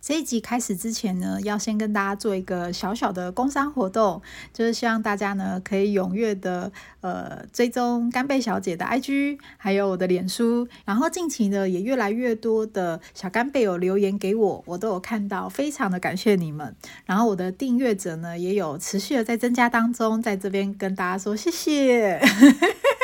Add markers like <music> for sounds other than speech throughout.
这一集开始之前呢，要先跟大家做一个小小的工商活动，就是希望大家呢可以踊跃的呃追踪干贝小姐的 IG，还有我的脸书，然后近期呢也越来越多的小干贝有留言给我，我都有看到，非常的感谢你们。然后我的订阅者呢也有持续的在增加当中，在这边跟大家说谢谢。<laughs>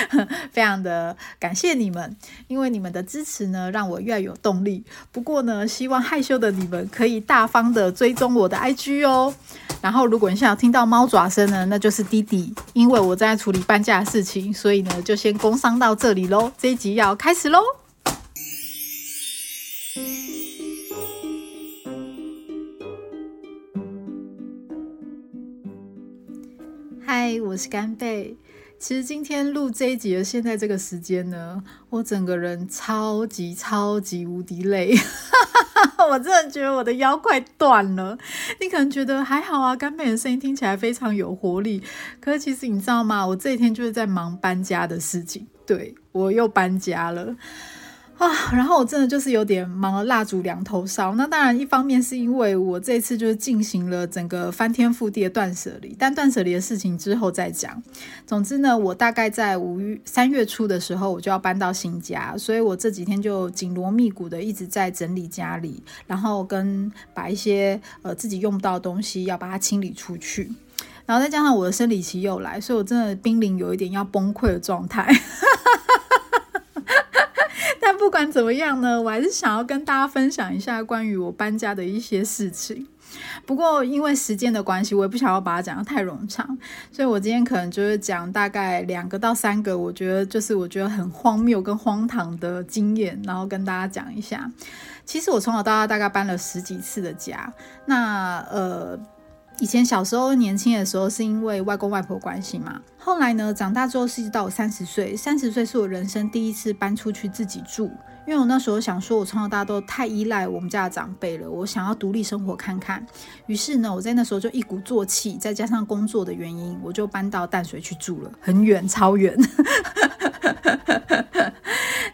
<laughs> 非常的感谢你们，因为你们的支持呢，让我越有动力。不过呢，希望害羞的你们可以大方的追踪我的 IG 哦。然后，如果你想要听到猫爪声呢，那就是弟弟，因为我在处理搬家的事情，所以呢，就先工商到这里喽。这一集要开始喽。嗨，我是干贝。其实今天录这一集的现在这个时间呢，我整个人超级超级无敌累，<laughs> 我真的觉得我的腰快断了。你可能觉得还好啊，干妹的声音听起来非常有活力。可是其实你知道吗？我这一天就是在忙搬家的事情，对我又搬家了。啊，然后我真的就是有点忙了，蜡烛两头烧。那当然，一方面是因为我这次就是进行了整个翻天覆地的断舍离，但断舍离的事情之后再讲。总之呢，我大概在五月三月初的时候，我就要搬到新家，所以我这几天就紧锣密鼓的一直在整理家里，然后跟把一些呃自己用不到的东西要把它清理出去，然后再加上我的生理期又来，所以我真的濒临有一点要崩溃的状态。<laughs> 但不管怎么样呢，我还是想要跟大家分享一下关于我搬家的一些事情。不过因为时间的关系，我也不想要把它讲得太冗长，所以我今天可能就是讲大概两个到三个，我觉得就是我觉得很荒谬跟荒唐的经验，然后跟大家讲一下。其实我从小到大大概搬了十几次的家，那呃。以前小时候年轻的时候是因为外公外婆关系嘛，后来呢长大之后是到我三十岁，三十岁是我人生第一次搬出去自己住，因为我那时候想说，我从小到大都太依赖我们家的长辈了，我想要独立生活看看。于是呢，我在那时候就一鼓作气，再加上工作的原因，我就搬到淡水去住了，很远，超远。<laughs>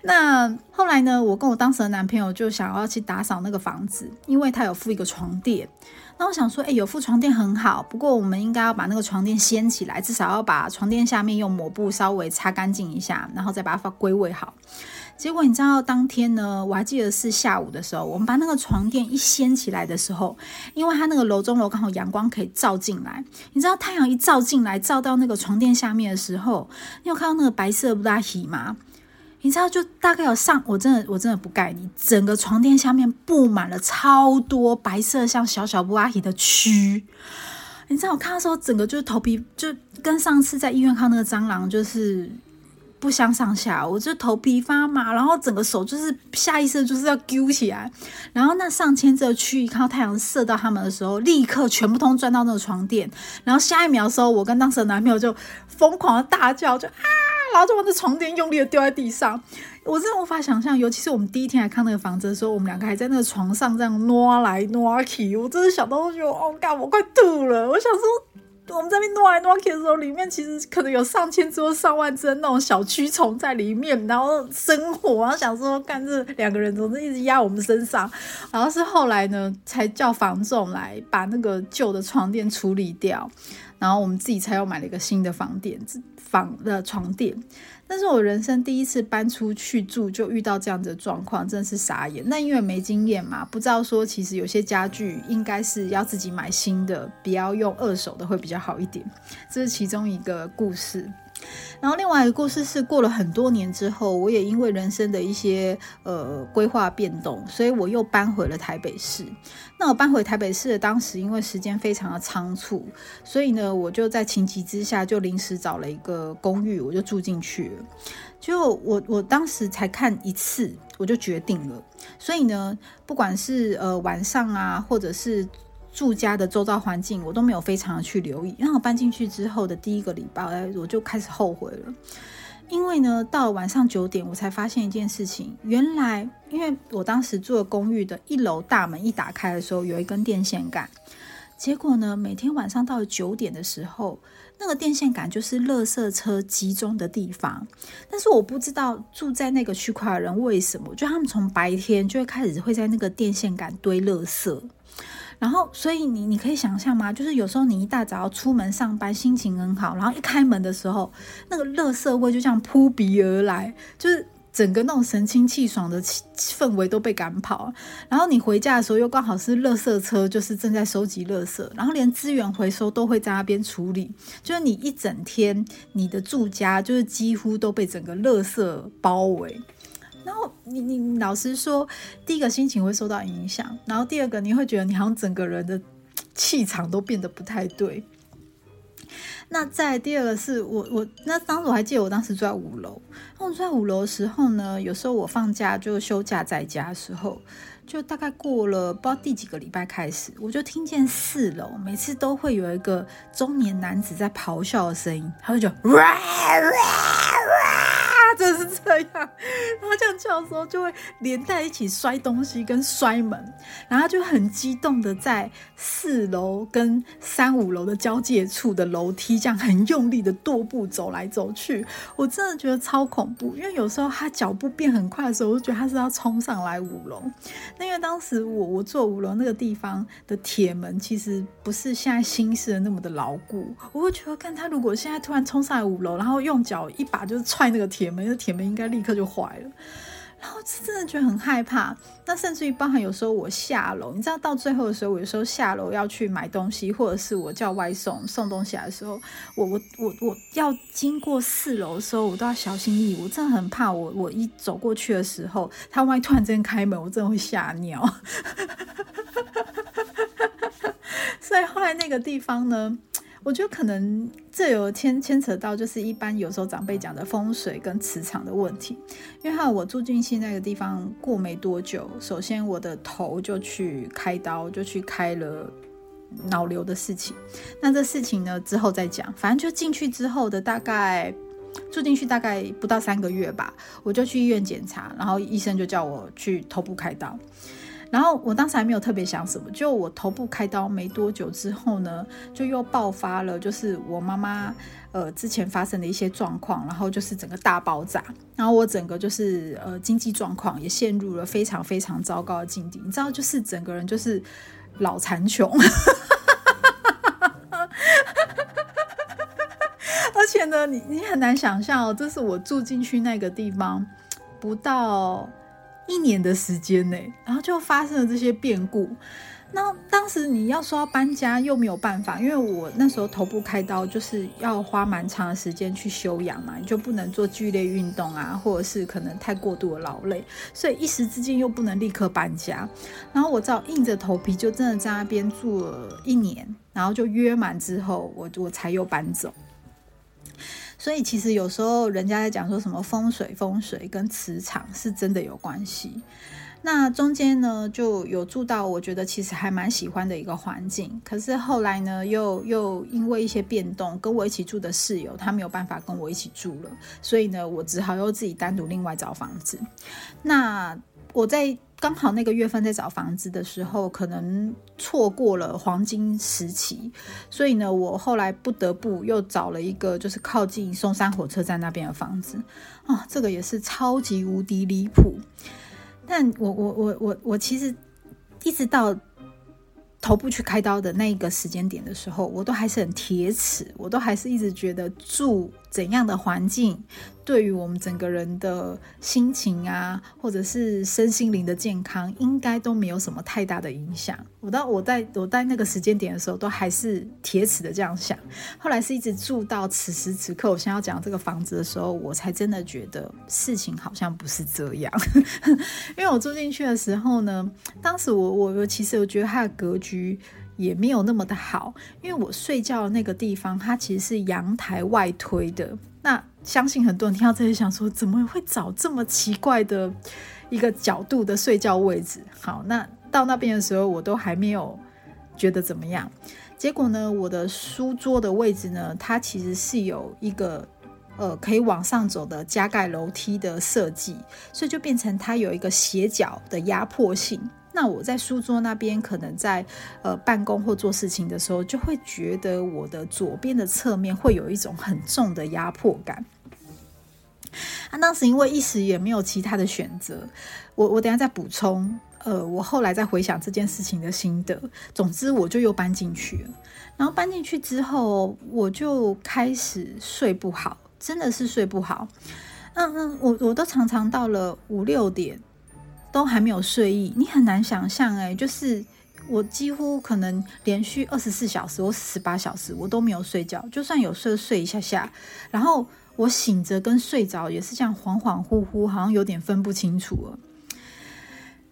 那后来呢，我跟我当时的男朋友就想要去打扫那个房子，因为他有附一个床垫。那我想说，哎，有副床垫很好，不过我们应该要把那个床垫掀起来，至少要把床垫下面用抹布稍微擦干净一下，然后再把它归位好。结果你知道，当天呢，我还记得是下午的时候，我们把那个床垫一掀起来的时候，因为它那个楼中楼刚好阳光可以照进来，你知道太阳一照进来，照到那个床垫下面的时候，你有看到那个白色布拉提吗？你知道，就大概有上，我真的我真的不盖你，整个床垫下面布满了超多白色像小小布拉提的蛆。你知道，我看到时候，整个就是头皮就跟上次在医院看那个蟑螂就是不相上下，我就头皮发麻，然后整个手就是下意识就是要揪起来。然后那上千只的蛆，一看到太阳射到他们的时候，立刻全部通钻到那个床垫。然后下一秒的时候，我跟当时的男朋友就疯狂的大叫，就啊！然后就把那床垫用力的丢在地上，我真的无法想象，尤其是我们第一天来看那个房子的时候，我们两个还在那个床上这样挪来挪去，我真的想到就哦，干，我快吐了。我想说，我们这边挪来挪去的时候，里面其实可能有上千只或上万只那种小蛆虫在里面，然后生火，然后想说，干这两个人总是一直压我们身上。然后是后来呢，才叫房总来把那个旧的床垫处理掉，然后我们自己才又买了一个新的房垫子。房的床垫，但是我人生第一次搬出去住就遇到这样的状况，真是傻眼。那因为没经验嘛，不知道说其实有些家具应该是要自己买新的，不要用二手的会比较好一点。这是其中一个故事。然后另外一个故事是，过了很多年之后，我也因为人生的一些呃规划变动，所以我又搬回了台北市。那我搬回台北市的当时，因为时间非常的仓促，所以呢，我就在情急之下就临时找了一个公寓，我就住进去了。就我我当时才看一次，我就决定了。所以呢，不管是呃晚上啊，或者是住家的周遭环境，我都没有非常的去留意。然后搬进去之后的第一个礼拜，我就开始后悔了。因为呢，到了晚上九点，我才发现一件事情，原来因为我当时住的公寓的一楼大门一打开的时候，有一根电线杆，结果呢，每天晚上到了九点的时候，那个电线杆就是垃圾车集中的地方。但是我不知道住在那个区块的人为什么，就他们从白天就会开始会在那个电线杆堆垃圾。然后，所以你你可以想象吗？就是有时候你一大早出门上班，心情很好，然后一开门的时候，那个垃圾味就这样扑鼻而来，就是整个那种神清气爽的气氛围都被赶跑。然后你回家的时候，又刚好是垃圾车，就是正在收集垃圾，然后连资源回收都会在那边处理，就是你一整天你的住家就是几乎都被整个垃圾包围。然后你你老实说，第一个心情会受到影响，然后第二个你会觉得你好像整个人的气场都变得不太对。那在第二个是我我那当时我还记得我当时住在五楼，那我住在五楼的时候呢，有时候我放假就休假在家的时候，就大概过了不知道第几个礼拜开始，我就听见四楼每次都会有一个中年男子在咆哮的声音，他就讲。<laughs> 他真是这样，然后这样叫的时候，就会连带一起摔东西跟摔门，然后就很激动的在四楼跟三五楼的交界处的楼梯，这样很用力的踱步走来走去。我真的觉得超恐怖，因为有时候他脚步变很快的时候，我就觉得他是要冲上来五楼。那因为当时我我坐五楼那个地方的铁门，其实不是现在新式的那么的牢固，我会觉得，看他如果现在突然冲上来五楼，然后用脚一把就是踹那个铁门。那铁门应该立刻就坏了，然后真的觉得很害怕。那甚至于包含有时候我下楼，你知道到最后的时候，我有时候下楼要去买东西，或者是我叫外送送东西来的时候，我我我我要经过四楼的时候，我都要小心翼翼。我真的很怕，我我一走过去的时候，他万一突然间开门，我真的会吓尿。<laughs> 所以后来那个地方呢？我觉得可能这有牵牵扯到，就是一般有时候长辈讲的风水跟磁场的问题。因为，我住进去那个地方过没多久，首先我的头就去开刀，就去开了脑瘤的事情。那这事情呢之后再讲，反正就进去之后的大概住进去大概不到三个月吧，我就去医院检查，然后医生就叫我去头部开刀。然后我当时还没有特别想什么，就我头部开刀没多久之后呢，就又爆发了，就是我妈妈呃之前发生的一些状况，然后就是整个大爆炸，然后我整个就是呃经济状况也陷入了非常非常糟糕的境地，你知道，就是整个人就是老残穷，<laughs> 而且呢，你你很难想象，这是我住进去那个地方不到。一年的时间呢，然后就发生了这些变故。那当时你要说要搬家又没有办法，因为我那时候头部开刀就是要花蛮长的时间去休养嘛，你就不能做剧烈运动啊，或者是可能太过度的劳累，所以一时之间又不能立刻搬家。然后我只好硬着头皮就真的在那边住了一年，然后就约满之后，我我才又搬走。所以其实有时候人家在讲说什么风水，风水跟磁场是真的有关系。那中间呢就有住到我觉得其实还蛮喜欢的一个环境，可是后来呢又又因为一些变动，跟我一起住的室友他没有办法跟我一起住了，所以呢我只好又自己单独另外找房子。那我在。刚好那个月份在找房子的时候，可能错过了黄金时期，所以呢，我后来不得不又找了一个就是靠近松山火车站那边的房子啊，这个也是超级无敌离谱。但我我我我我其实一直到头部去开刀的那一个时间点的时候，我都还是很铁齿，我都还是一直觉得住怎样的环境。对于我们整个人的心情啊，或者是身心灵的健康，应该都没有什么太大的影响。我到我在我在那个时间点的时候，都还是铁齿的这样想。后来是一直住到此时此刻，我现在要讲这个房子的时候，我才真的觉得事情好像不是这样。<laughs> 因为我住进去的时候呢，当时我我我其实我觉得它的格局也没有那么的好，因为我睡觉的那个地方，它其实是阳台外推的。那相信很多人听到这里想说，怎么会找这么奇怪的一个角度的睡觉位置？好，那到那边的时候，我都还没有觉得怎么样。结果呢，我的书桌的位置呢，它其实是有一个呃可以往上走的加盖楼梯的设计，所以就变成它有一个斜角的压迫性。那我在书桌那边，可能在呃办公或做事情的时候，就会觉得我的左边的侧面会有一种很重的压迫感。啊，当时因为一时也没有其他的选择，我我等下再补充。呃，我后来再回想这件事情的心得，总之我就又搬进去了。然后搬进去之后，我就开始睡不好，真的是睡不好。嗯嗯，我我都常常到了五六点都还没有睡意，你很难想象哎，就是我几乎可能连续二十四小时或十八小时我都没有睡觉，就算有睡睡一下下，然后我醒着跟睡着也是这样恍恍惚惚，好像有点分不清楚了。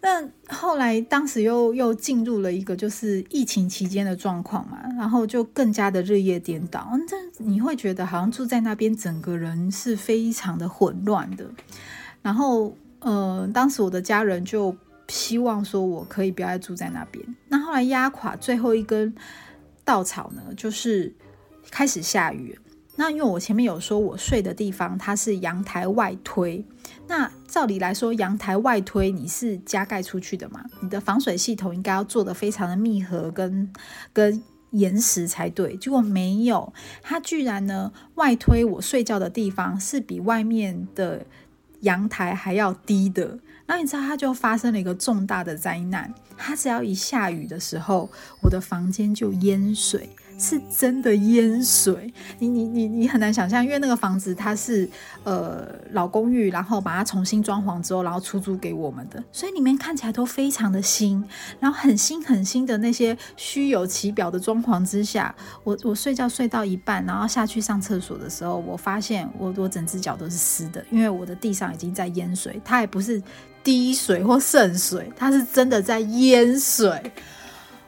那后来，当时又又进入了一个就是疫情期间的状况嘛，然后就更加的日夜颠倒。这你会觉得好像住在那边，整个人是非常的混乱的。然后，呃，当时我的家人就希望说我可以不要再住在那边。那后来压垮最后一根稻草呢，就是开始下雨。那因为我前面有说，我睡的地方它是阳台外推。那照理来说，阳台外推你是加盖出去的嘛？你的防水系统应该要做的非常的密合跟跟严实才对。结果没有，它居然呢外推我睡觉的地方是比外面的阳台还要低的。那你知道它就发生了一个重大的灾难。它只要一下雨的时候，我的房间就淹水。是真的淹水，你你你你很难想象，因为那个房子它是呃老公寓，然后把它重新装潢之后，然后出租给我们的，所以里面看起来都非常的新，然后很新很新的那些虚有其表的装潢之下，我我睡觉睡到一半，然后下去上厕所的时候，我发现我我整只脚都是湿的，因为我的地上已经在淹水，它也不是滴水或渗水，它是真的在淹水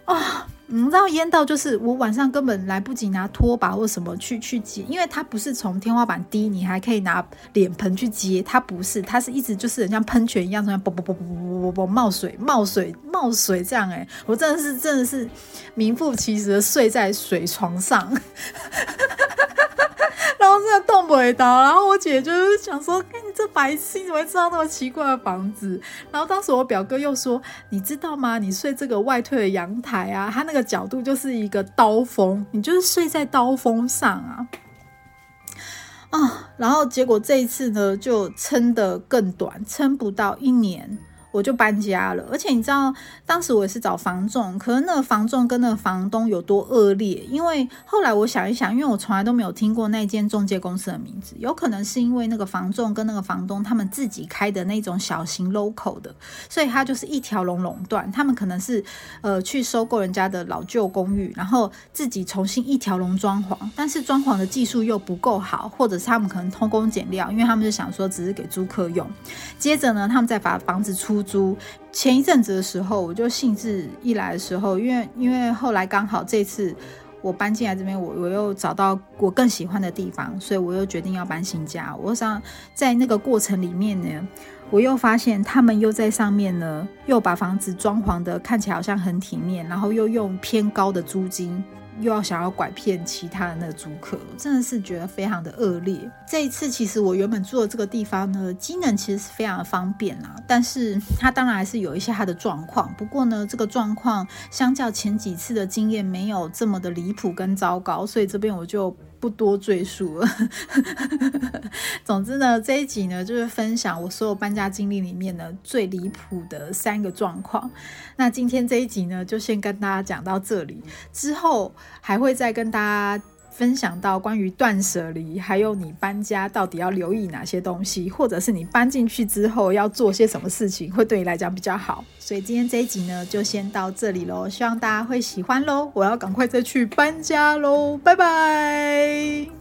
啊。你知道淹到就是我晚上根本来不及拿拖把或什么去去接，因为它不是从天花板滴，你还可以拿脸盆去接，它不是，它是一直就是像喷泉一样，从那啵啵啵啵啵啵啵冒水冒水冒水这样哎，我真的是真的是名副其实的睡在水床上。<laughs> 然后真的动不到，然后我姐就是想说：“哎，你这白痴，怎么会知道那么奇怪的房子？”然后当时我表哥又说：“你知道吗？你睡这个外退的阳台啊，它那个角度就是一个刀锋，你就是睡在刀锋上啊。”啊，然后结果这一次呢，就撑得更短，撑不到一年。我就搬家了，而且你知道，当时我也是找房仲，可是那个房仲跟那个房东有多恶劣？因为后来我想一想，因为我从来都没有听过那间中介公司的名字，有可能是因为那个房仲跟那个房东他们自己开的那种小型 local 的，所以他就是一条龙垄断。他们可能是呃去收购人家的老旧公寓，然后自己重新一条龙装潢，但是装潢的技术又不够好，或者是他们可能偷工减料，因为他们就想说只是给租客用。接着呢，他们再把房子出。租前一阵子的时候，我就兴致一来的时候，因为因为后来刚好这次我搬进来这边，我我又找到我更喜欢的地方，所以我又决定要搬新家。我想在那个过程里面呢，我又发现他们又在上面呢，又把房子装潢的看起来好像很体面，然后又用偏高的租金。又要想要拐骗其他的那租客，真的是觉得非常的恶劣。这一次其实我原本住的这个地方呢，机能其实是非常的方便啦，但是它当然还是有一些它的状况。不过呢，这个状况相较前几次的经验没有这么的离谱跟糟糕，所以这边我就。不多赘述了。<laughs> 总之呢，这一集呢就是分享我所有搬家经历里面呢最离谱的三个状况。那今天这一集呢，就先跟大家讲到这里，之后还会再跟大家。分享到关于断舍离，还有你搬家到底要留意哪些东西，或者是你搬进去之后要做些什么事情，会对你来讲比较好。所以今天这一集呢，就先到这里喽，希望大家会喜欢喽。我要赶快再去搬家喽，拜拜。